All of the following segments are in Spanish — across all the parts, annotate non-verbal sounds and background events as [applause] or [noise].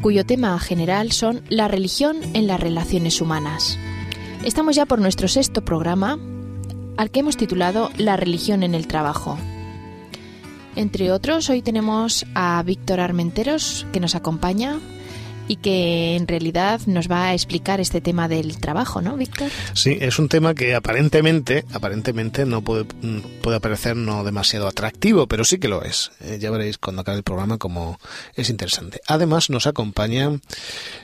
cuyo tema general son la religión en las relaciones humanas. Estamos ya por nuestro sexto programa, al que hemos titulado La religión en el trabajo. Entre otros, hoy tenemos a Víctor Armenteros, que nos acompaña y que en realidad nos va a explicar este tema del trabajo, ¿no, Víctor? Sí, es un tema que aparentemente, aparentemente no puede, puede parecer no demasiado atractivo, pero sí que lo es. Eh, ya veréis cuando acabe el programa cómo es interesante. Además nos acompaña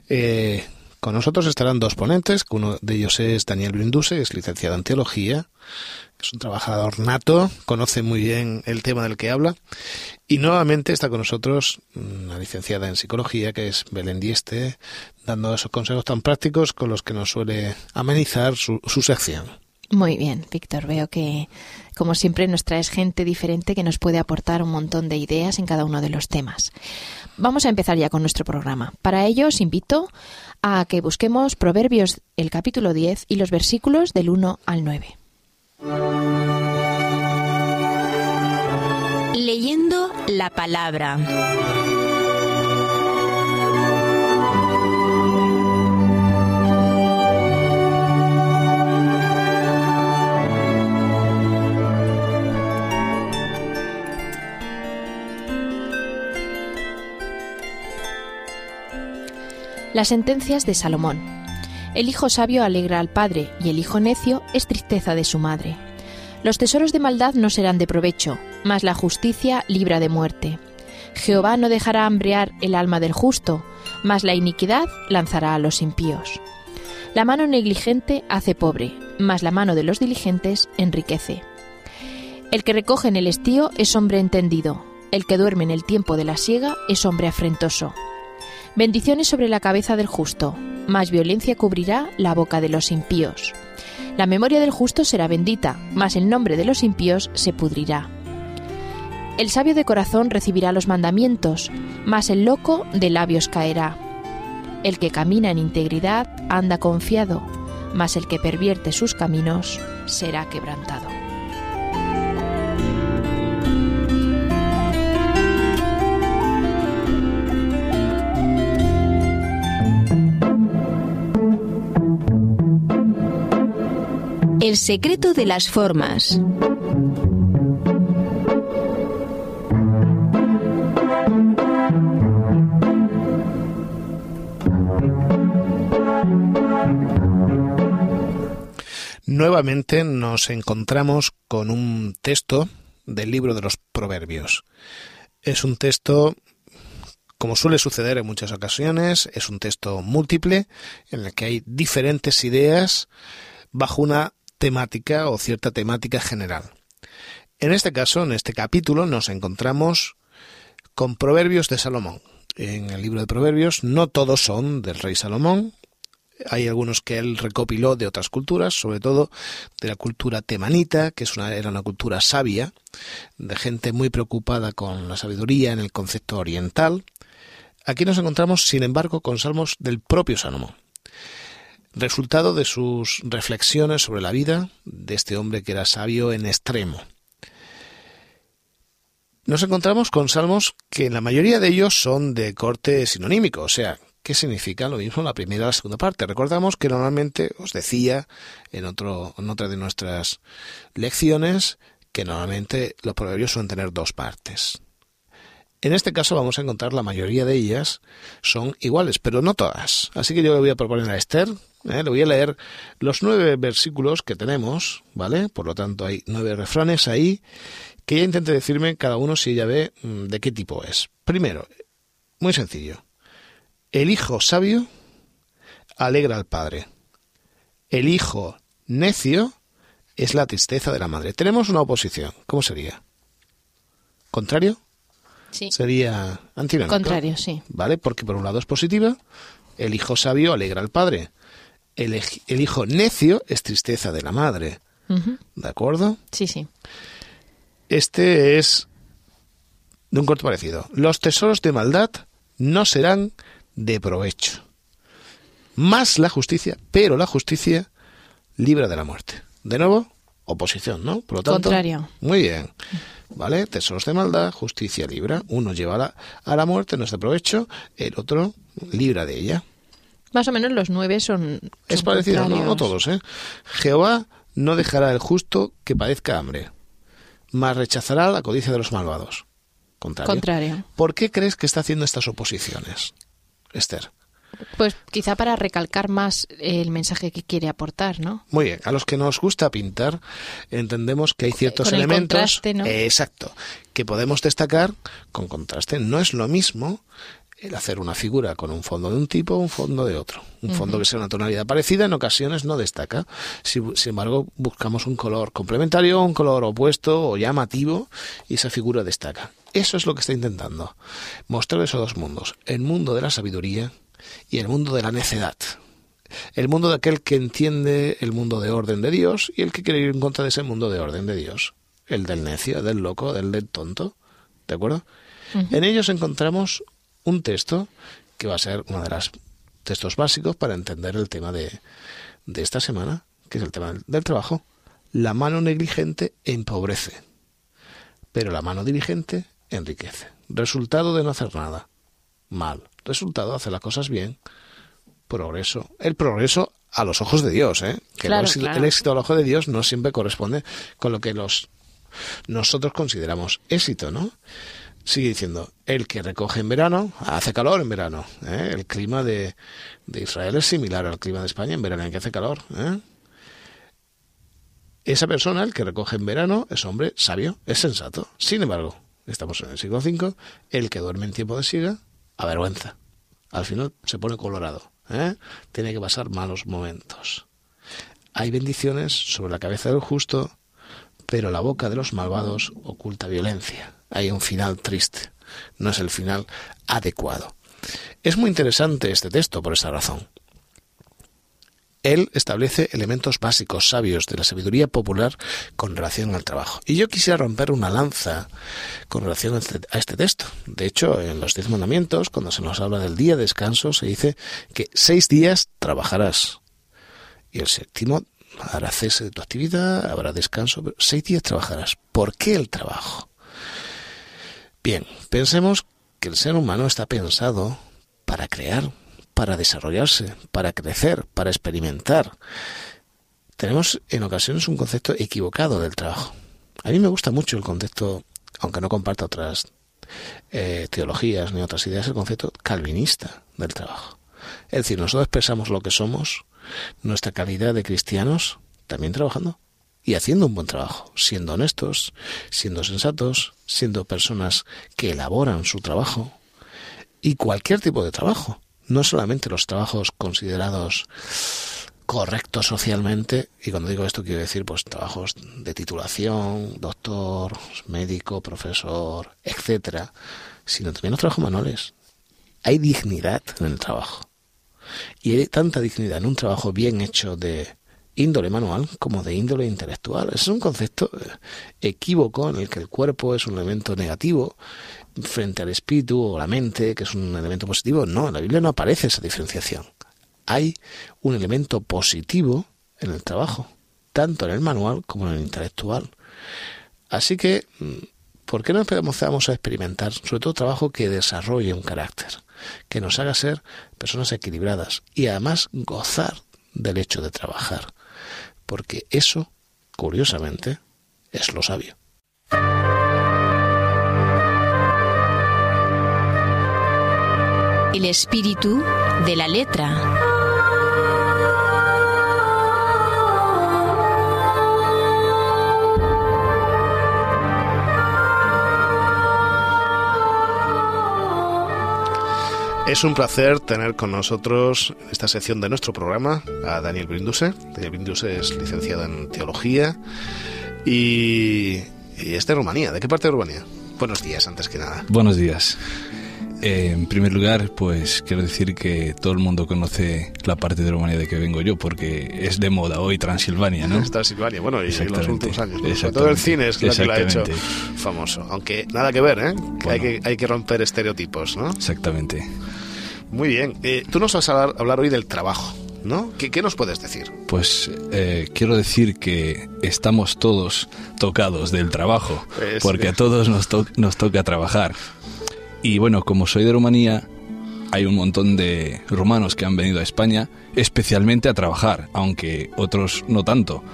eh, con nosotros estarán dos ponentes, uno de ellos es Daniel Brinduse, es licenciado en teología, es un trabajador nato, conoce muy bien el tema del que habla. Y nuevamente está con nosotros una licenciada en psicología, que es Belén Dieste, dando esos consejos tan prácticos con los que nos suele amenizar su, su sección. Muy bien, Víctor. Veo que, como siempre, nos traes gente diferente que nos puede aportar un montón de ideas en cada uno de los temas. Vamos a empezar ya con nuestro programa. Para ello os invito a que busquemos Proverbios el capítulo 10 y los versículos del 1 al 9. Leyendo la palabra. Las sentencias de Salomón. El hijo sabio alegra al padre y el hijo necio es tristeza de su madre. Los tesoros de maldad no serán de provecho, mas la justicia libra de muerte. Jehová no dejará hambrear el alma del justo, mas la iniquidad lanzará a los impíos. La mano negligente hace pobre, mas la mano de los diligentes enriquece. El que recoge en el estío es hombre entendido, el que duerme en el tiempo de la siega es hombre afrentoso. Bendiciones sobre la cabeza del justo, más violencia cubrirá la boca de los impíos. La memoria del justo será bendita, mas el nombre de los impíos se pudrirá. El sabio de corazón recibirá los mandamientos, mas el loco de labios caerá. El que camina en integridad anda confiado, mas el que pervierte sus caminos será quebrantado. El secreto de las formas. Nuevamente nos encontramos con un texto del libro de los Proverbios. Es un texto, como suele suceder en muchas ocasiones, es un texto múltiple en el que hay diferentes ideas bajo una temática o cierta temática general. En este caso, en este capítulo, nos encontramos con Proverbios de Salomón. En el libro de Proverbios no todos son del rey Salomón, hay algunos que él recopiló de otras culturas, sobre todo de la cultura temanita, que es una, era una cultura sabia, de gente muy preocupada con la sabiduría en el concepto oriental. Aquí nos encontramos, sin embargo, con salmos del propio Salomón, resultado de sus reflexiones sobre la vida de este hombre que era sabio en extremo. Nos encontramos con salmos que la mayoría de ellos son de corte sinonímico, o sea, ¿Qué significa lo mismo la primera y la segunda parte? Recordamos que normalmente os decía en, otro, en otra de nuestras lecciones que normalmente los proverbios suelen tener dos partes. En este caso vamos a encontrar la mayoría de ellas son iguales, pero no todas. Así que yo le voy a proponer a Esther, ¿eh? le voy a leer los nueve versículos que tenemos, ¿vale? Por lo tanto hay nueve refranes ahí, que ella intente decirme cada uno si ella ve mm, de qué tipo es. Primero, muy sencillo. El hijo sabio alegra al padre. El hijo necio es la tristeza de la madre. Tenemos una oposición. ¿Cómo sería? ¿Contrario? Sí. Sería antinómico. Contrario, sí. ¿Vale? Porque por un lado es positiva El hijo sabio alegra al padre. El, hijo necio es tristeza de la madre. ¿De acuerdo? Sí, sí. Este es de un corto parecido. Los tesoros de maldad no serán de provecho. Más la justicia, pero la justicia libra de la muerte. De nuevo, oposición, ¿no? Por lo tanto, Contrario. Muy bien. ¿Vale? Tesoros de maldad, justicia libra. Uno lleva a la, a la muerte, no es de provecho, el otro libra de ella. Más o menos los nueve son. Es parecido, no, no todos, ¿eh? Jehová no dejará al justo que padezca hambre, mas rechazará la codicia de los malvados. Contrario. Contrario. ¿Por qué crees que está haciendo estas oposiciones, Esther? Pues quizá para recalcar más el mensaje que quiere aportar, ¿no? Muy bien, a los que nos gusta pintar entendemos que hay ciertos Con el elementos, contraste, ¿no? eh, exacto, que podemos destacar con contraste. No es lo mismo el hacer una figura con un fondo de un tipo o un fondo de otro. Un fondo que sea una tonalidad parecida en ocasiones no destaca. Si- sin embargo, buscamos un color complementario, un color opuesto o llamativo y esa figura destaca. Eso es lo que está intentando. Mostrar esos dos mundos. El mundo de la sabiduría y el mundo de la necedad. El mundo de aquel que entiende el mundo de orden de Dios y el que quiere ir en contra de ese mundo de orden de Dios. El del necio, del loco, del del tonto. ¿De acuerdo? En ellos encontramos un texto que va a ser uno de los textos básicos para entender el tema de, de esta semana, que es el tema del, del trabajo. La mano negligente empobrece, pero la mano diligente enriquece. Resultado de no hacer nada. Mal. Resultado de hacer las cosas bien. Progreso. El progreso a los ojos de Dios, ¿eh? Que Claro, el, éxito, claro. el éxito a los ojos de Dios no siempre corresponde con lo que los nosotros consideramos éxito, ¿no? Sigue diciendo, el que recoge en verano, hace calor en verano. ¿eh? El clima de, de Israel es similar al clima de España en verano, en que hace calor. ¿eh? Esa persona, el que recoge en verano, es hombre sabio, es sensato. Sin embargo, estamos en el siglo V, el que duerme en tiempo de siega, avergüenza. Al final se pone colorado. ¿eh? Tiene que pasar malos momentos. Hay bendiciones sobre la cabeza del justo, pero la boca de los malvados oculta violencia. Hay un final triste. No es el final adecuado. Es muy interesante este texto por esa razón. Él establece elementos básicos, sabios, de la sabiduría popular con relación al trabajo. Y yo quisiera romper una lanza con relación a este, a este texto. De hecho, en los diez mandamientos, cuando se nos habla del día de descanso, se dice que seis días trabajarás. Y el séptimo hará cese de tu actividad, habrá descanso, pero seis días trabajarás. ¿Por qué el trabajo? Bien, pensemos que el ser humano está pensado para crear, para desarrollarse, para crecer, para experimentar. Tenemos en ocasiones un concepto equivocado del trabajo. A mí me gusta mucho el concepto, aunque no comparta otras eh, teologías ni otras ideas, el concepto calvinista del trabajo. Es decir, nosotros expresamos lo que somos, nuestra calidad de cristianos, también trabajando y haciendo un buen trabajo, siendo honestos, siendo sensatos, siendo personas que elaboran su trabajo y cualquier tipo de trabajo, no solamente los trabajos considerados correctos socialmente, y cuando digo esto quiero decir pues trabajos de titulación, doctor, médico, profesor, etcétera, sino también los trabajos manuales. Hay dignidad en el trabajo. Y hay tanta dignidad en un trabajo bien hecho de índole manual como de índole intelectual. Es un concepto eh, equívoco en el que el cuerpo es un elemento negativo frente al espíritu o la mente, que es un elemento positivo. No, en la Biblia no aparece esa diferenciación. Hay un elemento positivo en el trabajo, tanto en el manual como en el intelectual. Así que, mm, ¿por qué no empezamos a experimentar, sobre todo trabajo que desarrolle un carácter, que nos haga ser personas equilibradas y además gozar del hecho de trabajar? Porque eso, curiosamente, es lo sabio. El espíritu de la letra. Es un placer tener con nosotros en esta sección de nuestro programa a Daniel Brinduse. Daniel Brinduse es licenciado en teología y, y es de Rumanía. ¿De qué parte de Rumanía? Buenos días, antes que nada. Buenos días. Eh, en primer lugar, pues quiero decir que todo el mundo conoce la parte de Rumanía de que vengo yo, porque es de moda hoy Transilvania, ¿no? Es Transilvania, bueno, y en los últimos años. ¿no? Sobre todo el cine es lo que lo ha hecho famoso. Aunque nada que ver, ¿eh? Que, hay, que hay que romper estereotipos, ¿no? Exactamente. Muy bien. Eh, tú nos vas a hablar, hoy del trabajo. ¿No? ¿Qué, ¿Qué, nos puedes decir? Pues eh, quiero decir que estamos todos tocados del trabajo, porque a todos nos, to nos toca trabajar. Y bueno, como soy de Rumanía, hay un montón de rumanos que han venido a España especialmente a trabajar, aunque otros no tanto.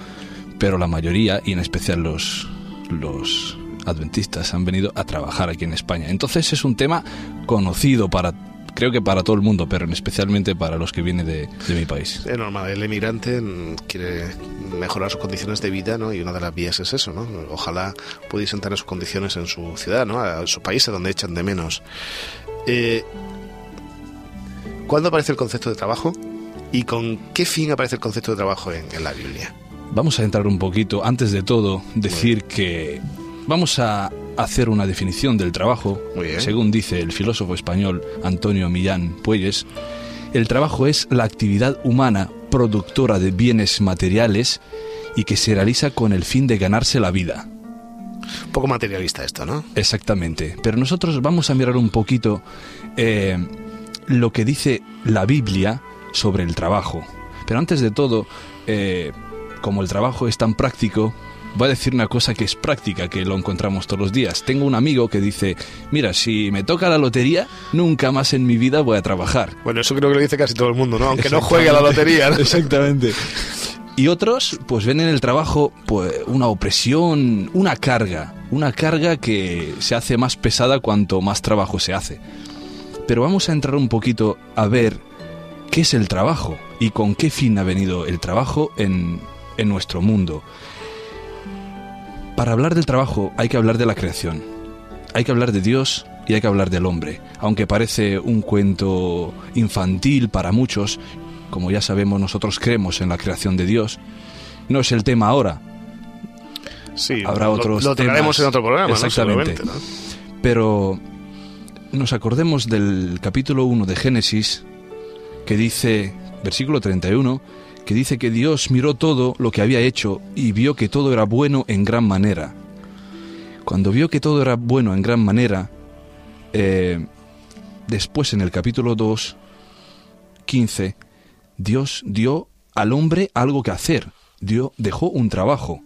Pero la mayoría, y en especial los, los adventistas, han venido a trabajar aquí en España. Entonces es un tema conocido para creo que para todo el mundo, pero especialmente para los que vienen de, de, mi país. Es normal, el emigrante quiere mejorar sus condiciones de vida, ¿no? Y una de las vías es eso, ¿no? Ojalá pudiesen tener sus condiciones en su ciudad, ¿no? A su país, donde echan de menos. Eh, ¿Cuándo aparece el concepto de trabajo? ¿Y con qué fin aparece el concepto de trabajo en, en la Biblia? Vamos a entrar un poquito, antes de todo, decir que vamos a hacer una definición del trabajo. Según dice el filósofo español Antonio Millán Puelles, el trabajo es la actividad humana productora de bienes materiales y que se realiza con el fin de ganarse la vida. Un poco materialista esto, ¿no? Exactamente. Pero nosotros vamos a mirar un poquito eh, lo que dice la Biblia sobre el trabajo. Pero antes de todo, eh, como el trabajo es tan práctico, voy a decir una cosa que es práctica, que lo encontramos todos los días. Tengo un amigo que dice, mira, si me toca la lotería, nunca más en mi vida voy a trabajar. Bueno, eso creo que lo dice casi todo el mundo, ¿no? Aunque no juegue a la lotería. [laughs] Exactamente. Y otros, pues ven en el trabajo pues, una opresión, una carga, una carga que se hace más pesada cuanto más trabajo se hace. Pero vamos a entrar un poquito a ver qué es el trabajo y con qué fin ha venido el trabajo en, en nuestro mundo. Para hablar del trabajo hay que hablar de la creación, hay que hablar de Dios y hay que hablar del hombre. Aunque parece un cuento infantil para muchos, como ya sabemos nosotros creemos en la creación de Dios, no es el tema ahora. Sí, habrá lo, otros lo temas. en otro programa, Exactamente. ¿no? Pero nos acordemos del capítulo 1 de Génesis que dice, versículo 31, que dice que Dios miró todo lo que había hecho y vio que todo era bueno en gran manera. Cuando vio que todo era bueno en gran manera, eh, después en el capítulo 2, 15, Dios dio al hombre algo que hacer, dio, dejó un trabajo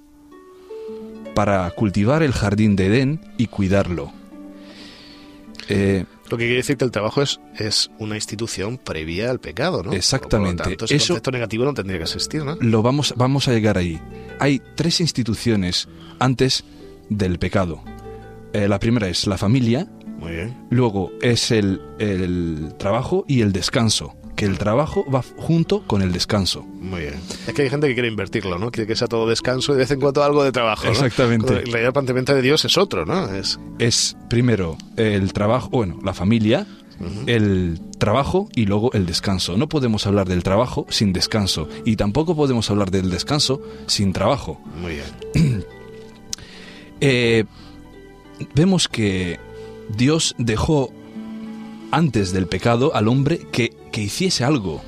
para cultivar el jardín de Edén y cuidarlo. Eh, lo que quiere decir que el trabajo es, es una institución previa al pecado, ¿no? Exactamente. Por lo tanto, ese Eso concepto negativo no tendría que existir, ¿no? lo vamos, vamos a llegar ahí. Hay tres instituciones antes del pecado. Eh, la primera es la familia, Muy bien. luego es el, el trabajo y el descanso. Que el trabajo va junto con el descanso. Muy bien. Es que hay gente que quiere invertirlo, ¿no? Quiere que sea todo descanso y de vez en cuando algo de trabajo. ¿no? Exactamente. En realidad el planteamiento de Dios es otro, ¿no? Es Es primero el trabajo, bueno, la familia, el trabajo y luego el descanso. No podemos hablar del trabajo sin descanso y tampoco podemos hablar del descanso sin trabajo. muy bien. [clears throat] Eh, vemos que Dios dejó antes del pecado al hombre que, que hiciese algo,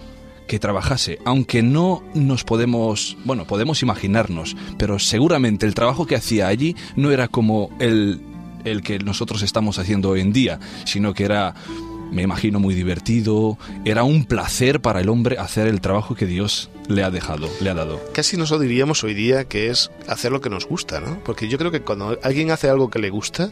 que trabajase, aunque no nos podemos, bueno, podemos imaginarnos, pero seguramente el trabajo que hacía allí no era como el, el que nosotros estamos haciendo hoy en día, sino que era, me imagino, muy divertido, era un placer para el hombre hacer el trabajo que Dios le ha dejado, le ha dado. Casi nosotros diríamos hoy día que es hacer lo que nos gusta, ¿no? Porque yo creo que cuando alguien hace algo que le gusta,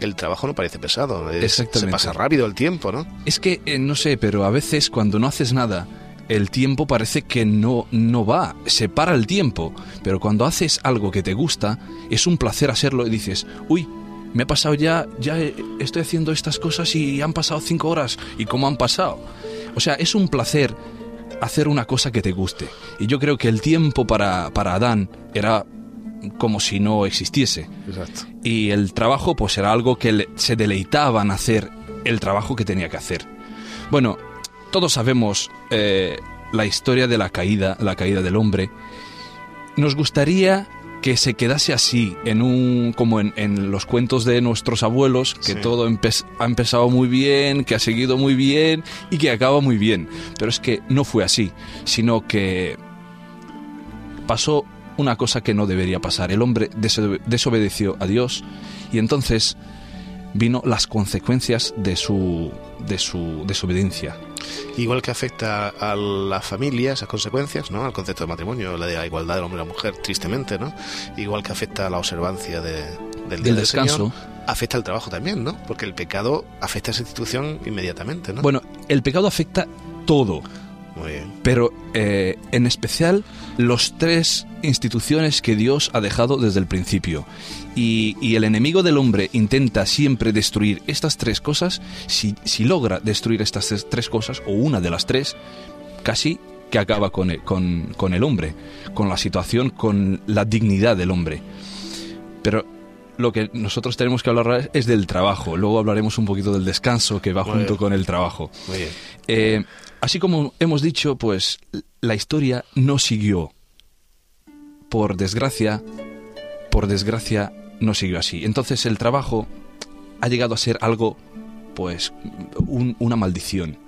el trabajo no parece pesado. es- se Exactamente. pasa rápido el tiempo, ¿no? Es que, eh, no sé, pero a veces cuando no haces nada, el tiempo parece que no, no va, se para el tiempo. Pero cuando haces algo que te gusta, es un placer hacerlo y dices, uy, me ha pasado ya, ya estoy haciendo estas cosas y han pasado cinco horas. ¿Y cómo han pasado? O sea, es un placer hacer una cosa que te guste. Y yo creo que el tiempo para, para Adán era como si no existiese Exacto. y el trabajo pues era algo que le- se deleitaban hacer el trabajo que tenía que hacer. Bueno, todos sabemos eh, la historia de la caída, la caída del hombre. Nos gustaría que se quedase así, en un, como en, en los cuentos de nuestros abuelos, que Sí. todo empe- ha empezado muy bien, que ha seguido muy bien y que acaba muy bien. Pero es que no fue así, sino que pasó una cosa que no debería pasar. El hombre deso- desobedeció a Dios y entonces vino las consecuencias de su, de su desobediencia. Igual que afecta a la familia esas consecuencias, ¿no? Al concepto de matrimonio, la de la igualdad del hombre y la mujer, tristemente, ¿no? Igual que afecta a la observancia de- del día Del del descanso. Señor, afecta al trabajo también, ¿no? Porque el pecado afecta a esa institución inmediatamente, ¿no? Bueno, el pecado afecta todo. Muy bien. pero eh, en especial los tres instituciones que Dios ha dejado desde el principio. Y, y el enemigo del hombre intenta siempre destruir estas tres cosas. Si, si logra destruir estas tres, tres cosas, o una de las tres, casi que acaba con el, con, con el hombre, con la situación, con la dignidad del hombre. Pero lo que nosotros tenemos que hablar es del trabajo. Luego hablaremos un poquito del descanso que va Muy junto bien. con el trabajo. Muy bien. Eh, así como hemos dicho, pues la historia no siguió. Por desgracia, por desgracia, no siguió así. Entonces el trabajo ha llegado a ser algo, pues, un- una maldición.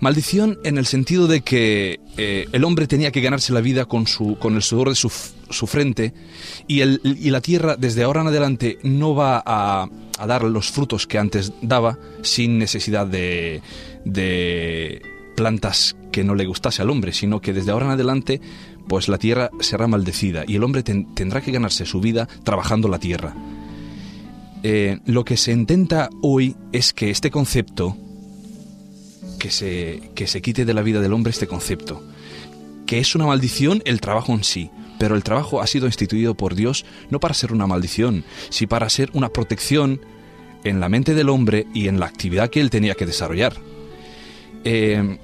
Maldición en el sentido de que eh, el hombre tenía que ganarse la vida con, su, con el sudor de su, su frente y, el, y la tierra desde ahora en adelante no va a, a dar los frutos que antes daba sin necesidad de, de plantas que no le gustase al hombre, sino que desde ahora en adelante pues la tierra será maldecida y el hombre ten- tendrá que ganarse su vida trabajando la tierra. Eh, lo que se intenta hoy es que este concepto que se, que se quite de la vida del hombre este concepto, que es una maldición el trabajo en sí, pero el trabajo ha sido instituido por Dios no para ser una maldición, sino para ser una protección en la mente del hombre y en la actividad que él tenía que desarrollar. Eh,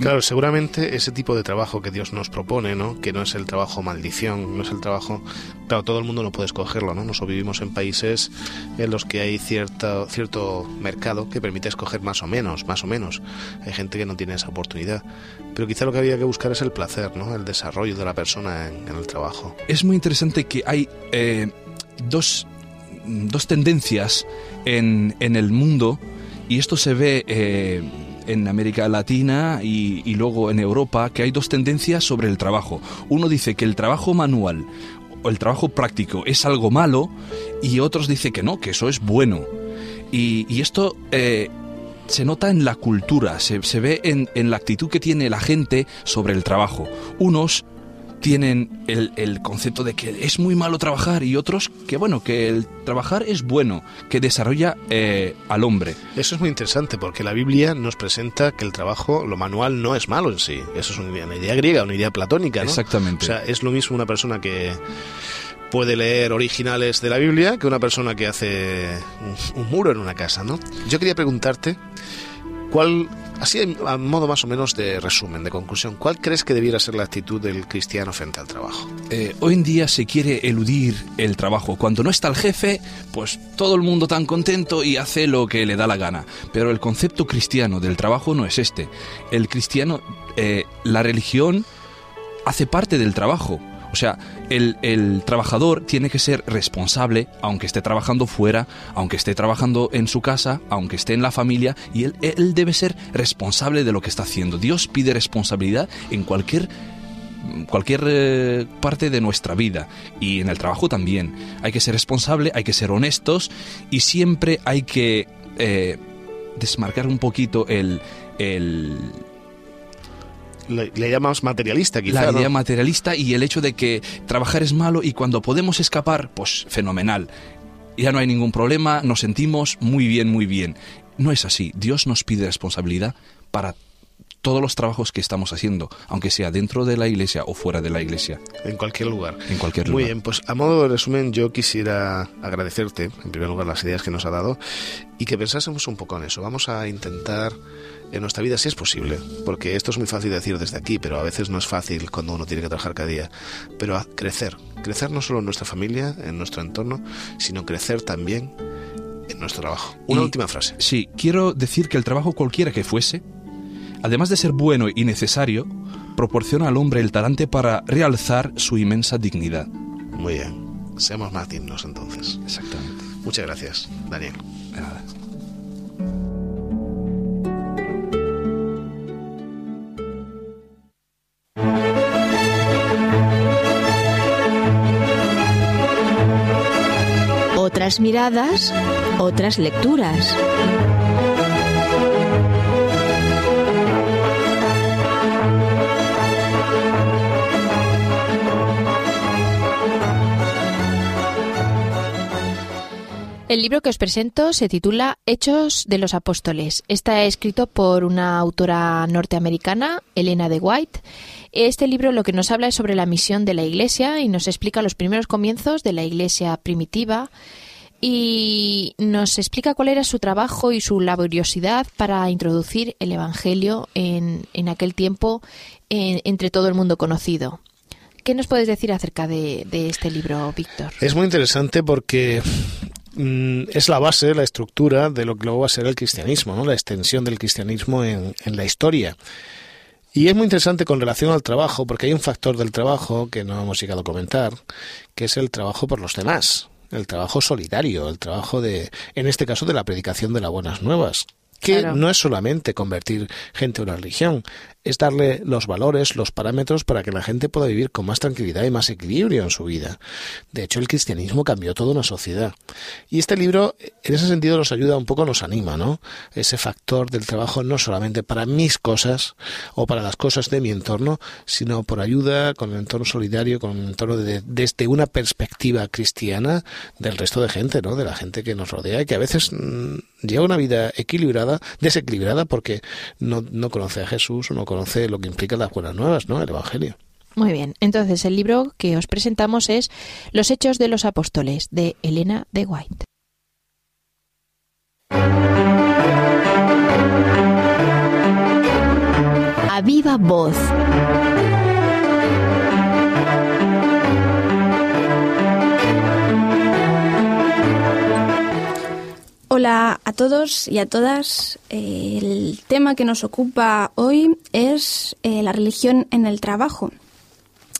Claro, seguramente ese tipo de trabajo que Dios nos propone, ¿no? Que no es el trabajo maldición, no es el trabajo... Claro, todo el mundo no puede escogerlo, ¿no? Nosotros vivimos en países en los que hay cierta, cierto mercado que permite escoger más o menos, más o menos. Hay gente que no tiene esa oportunidad. Pero quizá lo que había que buscar es el placer, ¿no? El desarrollo de la persona en, el trabajo. es muy interesante que hay eh, dos, dos tendencias en, en el mundo y esto se ve eh, en América Latina y, luego en Europa, que hay dos tendencias sobre el trabajo. Uno dice que el trabajo manual o el trabajo práctico es algo malo y otros dicen que no, que eso es bueno. Y, y esto eh, se nota en la cultura, se, se ve en, en la actitud que tiene la gente sobre el trabajo. Unos tienen el, el concepto de que es muy malo trabajar y otros que bueno, que el trabajar es bueno, que desarrolla eh, al hombre. Eso es muy interesante porque la Biblia nos presenta que el trabajo, lo manual, no es malo en sí. Eso es una una idea griega, una idea platónica, ¿no? Exactamente. O sea, es lo mismo una persona que puede leer originales de la Biblia que una persona que hace un, un muro en una casa, ¿no? Yo quería preguntarte, ¿cuál, así a modo más o menos de resumen, de conclusión, cuál crees que debiera ser la actitud del cristiano frente al trabajo? Eh, hoy en día se quiere eludir el trabajo. Cuando no está el jefe, pues todo el mundo tan contento y hace lo que le da la gana. Pero el concepto cristiano del trabajo no es este. El cristiano, eh, la religión hace parte del trabajo. O sea, el, el trabajador tiene que ser responsable, aunque esté trabajando fuera, aunque esté trabajando en su casa, aunque esté en la familia, y él, él debe ser responsable de lo que está haciendo. Dios pide responsabilidad en cualquier cualquier eh, parte de nuestra vida y en el trabajo también. Hay que ser responsable, hay que ser honestos y siempre hay que eh, desmarcar un poquito el, el- Le, le llamamos materialista, quizá, la ¿no? idea materialista y el hecho de que trabajar es malo y cuando podemos escapar, pues fenomenal. Ya no hay ningún problema, nos sentimos muy bien, muy bien. No es así. Dios nos pide responsabilidad para todos los trabajos que estamos haciendo, aunque sea dentro de la iglesia o fuera de la iglesia, En cualquier lugar. en cualquier Muy lugar. bien, pues a modo de resumen yo quisiera agradecerte, en primer lugar, las ideas que nos ha dado y que pensásemos un poco en eso. Vamos a intentar en nuestra vida, si es posible, porque esto es muy fácil de decir desde aquí, pero a veces no es fácil cuando uno tiene que trabajar cada día, pero a crecer, crecer no solo en nuestra familia, en nuestro entorno, sino crecer también en nuestro trabajo. Una Y- última frase. Sí, quiero decir que el trabajo cualquiera que fuese, además de ser bueno y necesario, proporciona al hombre el talante para realzar su inmensa dignidad. Muy bien. Seamos más dignos entonces. Exactamente. Muchas gracias, Daniel. De nada. Otras miradas, otras lecturas. El libro que os presento se titula Hechos de los Apóstoles. Está escrito por una autora norteamericana, Elena de White. Este libro lo que nos habla es sobre la misión de la Iglesia y nos explica los primeros comienzos de la Iglesia primitiva y nos explica cuál era su trabajo y su laboriosidad para introducir el Evangelio en, en aquel tiempo en- entre todo el mundo conocido. ¿Qué nos puedes decir acerca de, de este libro, Víctor? Es muy interesante porque mm, es la base, la estructura de lo que luego va a ser el cristianismo, ¿no? la extensión del cristianismo en, en la historia. Y es muy interesante con relación al trabajo, porque hay un factor del trabajo que no hemos llegado a comentar, que es el trabajo por los demás, el trabajo solidario, el trabajo de, en este caso, de la predicación de las buenas nuevas, que Claro. no es solamente convertir gente a una religión, es darle los valores, los parámetros para que la gente pueda vivir con más tranquilidad y más equilibrio en su vida. De hecho, el cristianismo cambió toda una sociedad. Y este libro, en ese sentido, nos ayuda un poco, nos anima, ¿no? Ese factor del trabajo no solamente para mis cosas o para las cosas de mi entorno, sino por ayuda con el entorno solidario, con el entorno de- desde una perspectiva cristiana del resto de gente, ¿no? De la gente que nos rodea y que a veces mm, lleva una vida equilibrada, desequilibrada porque no, no conoce a Jesús o no conoce lo que implica las buenas nuevas, ¿no? El Evangelio. Muy bien, entonces el libro que os presentamos es Los Hechos de los Apóstoles de Elena de White. A viva voz. Hola a todos y a todas. El tema que nos ocupa hoy es eh, la religión en el trabajo.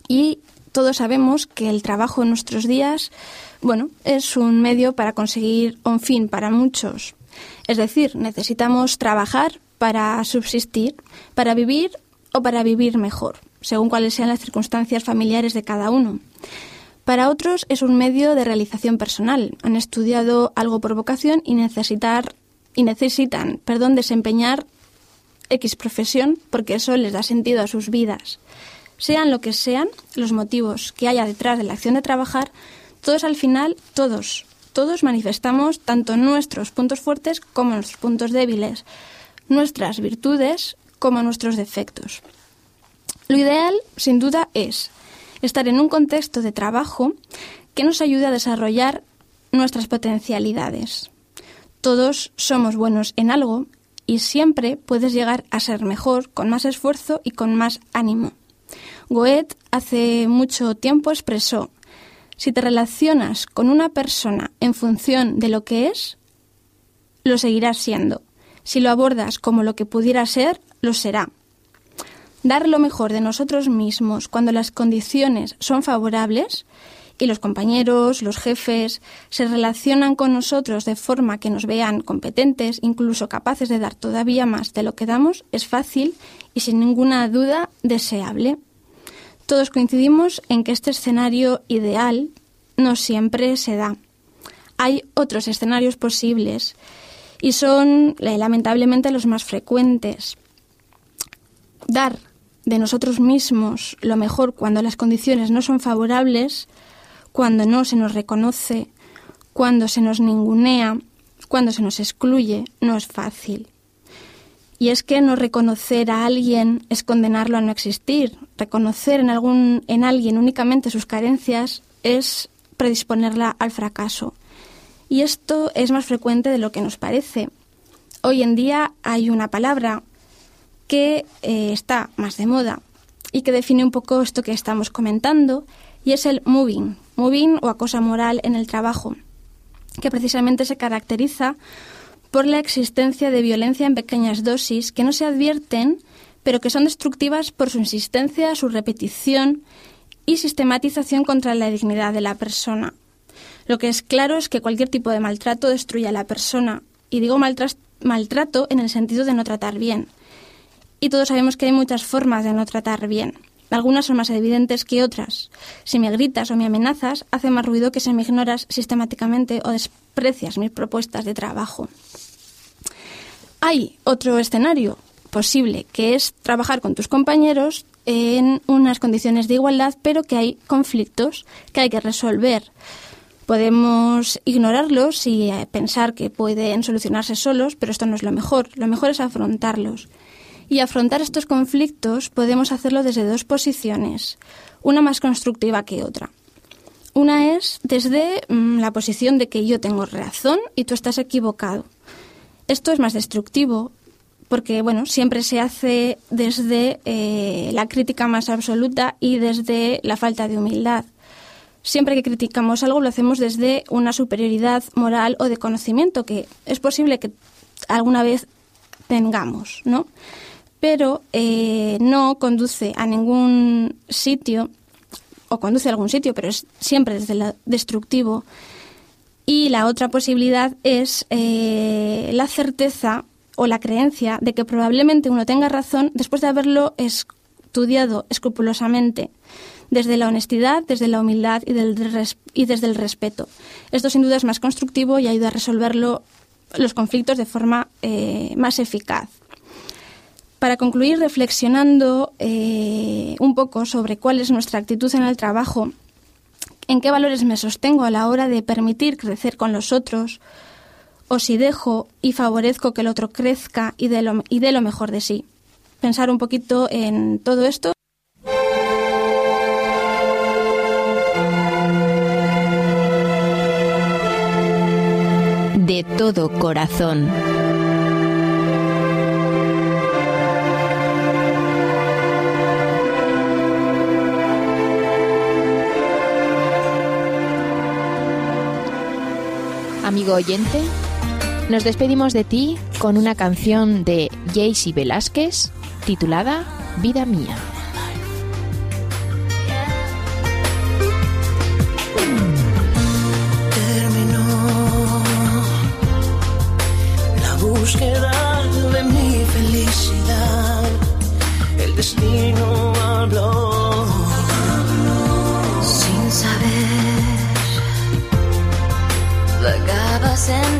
Y todos sabemos que el trabajo en nuestros días, bueno, es un medio para conseguir un fin para muchos. Es decir, necesitamos trabajar para subsistir, para vivir o para vivir mejor, según cuáles sean las circunstancias familiares de cada uno. Para otros es un medio de realización personal. Han estudiado algo por vocación y necesitar y necesitan, perdón, desempeñar X profesión porque eso les da sentido a sus vidas. Sean lo que sean los motivos que haya detrás de la acción de trabajar, todos al final, todos, todos manifestamos tanto nuestros puntos fuertes como nuestros puntos débiles, nuestras virtudes como nuestros defectos. Lo ideal, sin duda, es estar en un contexto de trabajo que nos ayude a desarrollar nuestras potencialidades. Todos somos buenos en algo y siempre puedes llegar a ser mejor con más esfuerzo y con más ánimo. Goethe hace mucho tiempo expresó, si te relacionas con una persona en función de lo que es, lo seguirás siendo. Si lo abordas como lo que pudiera ser, lo será. Dar lo mejor de nosotros mismos cuando las condiciones son favorables y los compañeros, los jefes, se relacionan con nosotros de forma que nos vean competentes, incluso capaces de dar todavía más de lo que damos, es fácil y sin ninguna duda deseable. Todos coincidimos en que este escenario ideal no siempre se da. Hay otros escenarios posibles y son eh, lamentablemente los más frecuentes. Dar de nosotros mismos lo mejor cuando las condiciones no son favorables, cuando no se nos reconoce, cuando se nos ningunea, cuando se nos excluye, no es fácil. Y es que no reconocer a alguien es condenarlo a no existir. Reconocer en, algún, en alguien únicamente sus carencias es predisponerla al fracaso. Y esto es más frecuente de lo que nos parece. Hoy en día hay una palabra que eh, está más de moda y que define un poco esto que estamos comentando, y es el moving, moving o acosa moral en el trabajo, que precisamente se caracteriza por la existencia de violencia en pequeñas dosis que no se advierten, pero que son destructivas por su insistencia, su repetición y sistematización contra la dignidad de la persona. Lo que es claro es que cualquier tipo de maltrato destruye a la persona, y digo maltrato en el sentido de no tratar bien. Y todos sabemos que hay muchas formas de no tratar bien. Algunas son más evidentes que otras. Si me gritas o me amenazas, hace más ruido que si me ignoras sistemáticamente o desprecias mis propuestas de trabajo. Hay otro escenario posible, que es trabajar con tus compañeros en unas condiciones de igualdad, pero que hay conflictos que hay que resolver. Podemos ignorarlos y eh, pensar que pueden solucionarse solos, pero esto no es lo mejor. Lo mejor es afrontarlos. Y afrontar estos conflictos podemos hacerlo desde dos posiciones, una más constructiva que otra. Una es desde mm, la posición de que yo tengo razón y tú estás equivocado. Esto es más destructivo porque, bueno, siempre se hace desde eh, la crítica más absoluta y desde la falta de humildad. Siempre que criticamos algo lo hacemos desde una superioridad moral o de conocimiento que es posible que alguna vez tengamos, ¿no? Pero eh, no conduce a ningún sitio, o conduce a algún sitio, pero es siempre desde el destructivo. Y la otra posibilidad es eh, la certeza o la creencia de que probablemente uno tenga razón después de haberlo estudiado escrupulosamente, desde la honestidad, desde la humildad y, desde el respeto. Esto sin duda es más constructivo y ayuda a resolverlo los conflictos de forma eh, más eficaz para concluir reflexionando eh, un poco sobre cuál es nuestra actitud en el trabajo, en qué valores me sostengo a la hora de permitir crecer con los otros, o si dejo y favorezco que el otro crezca y dé lo, y lo mejor de sí. Pensar un poquito en todo esto. De todo corazón. Oyente, nos despedimos de ti con una canción de Jaycee Velázquez titulada Vida Mía. And.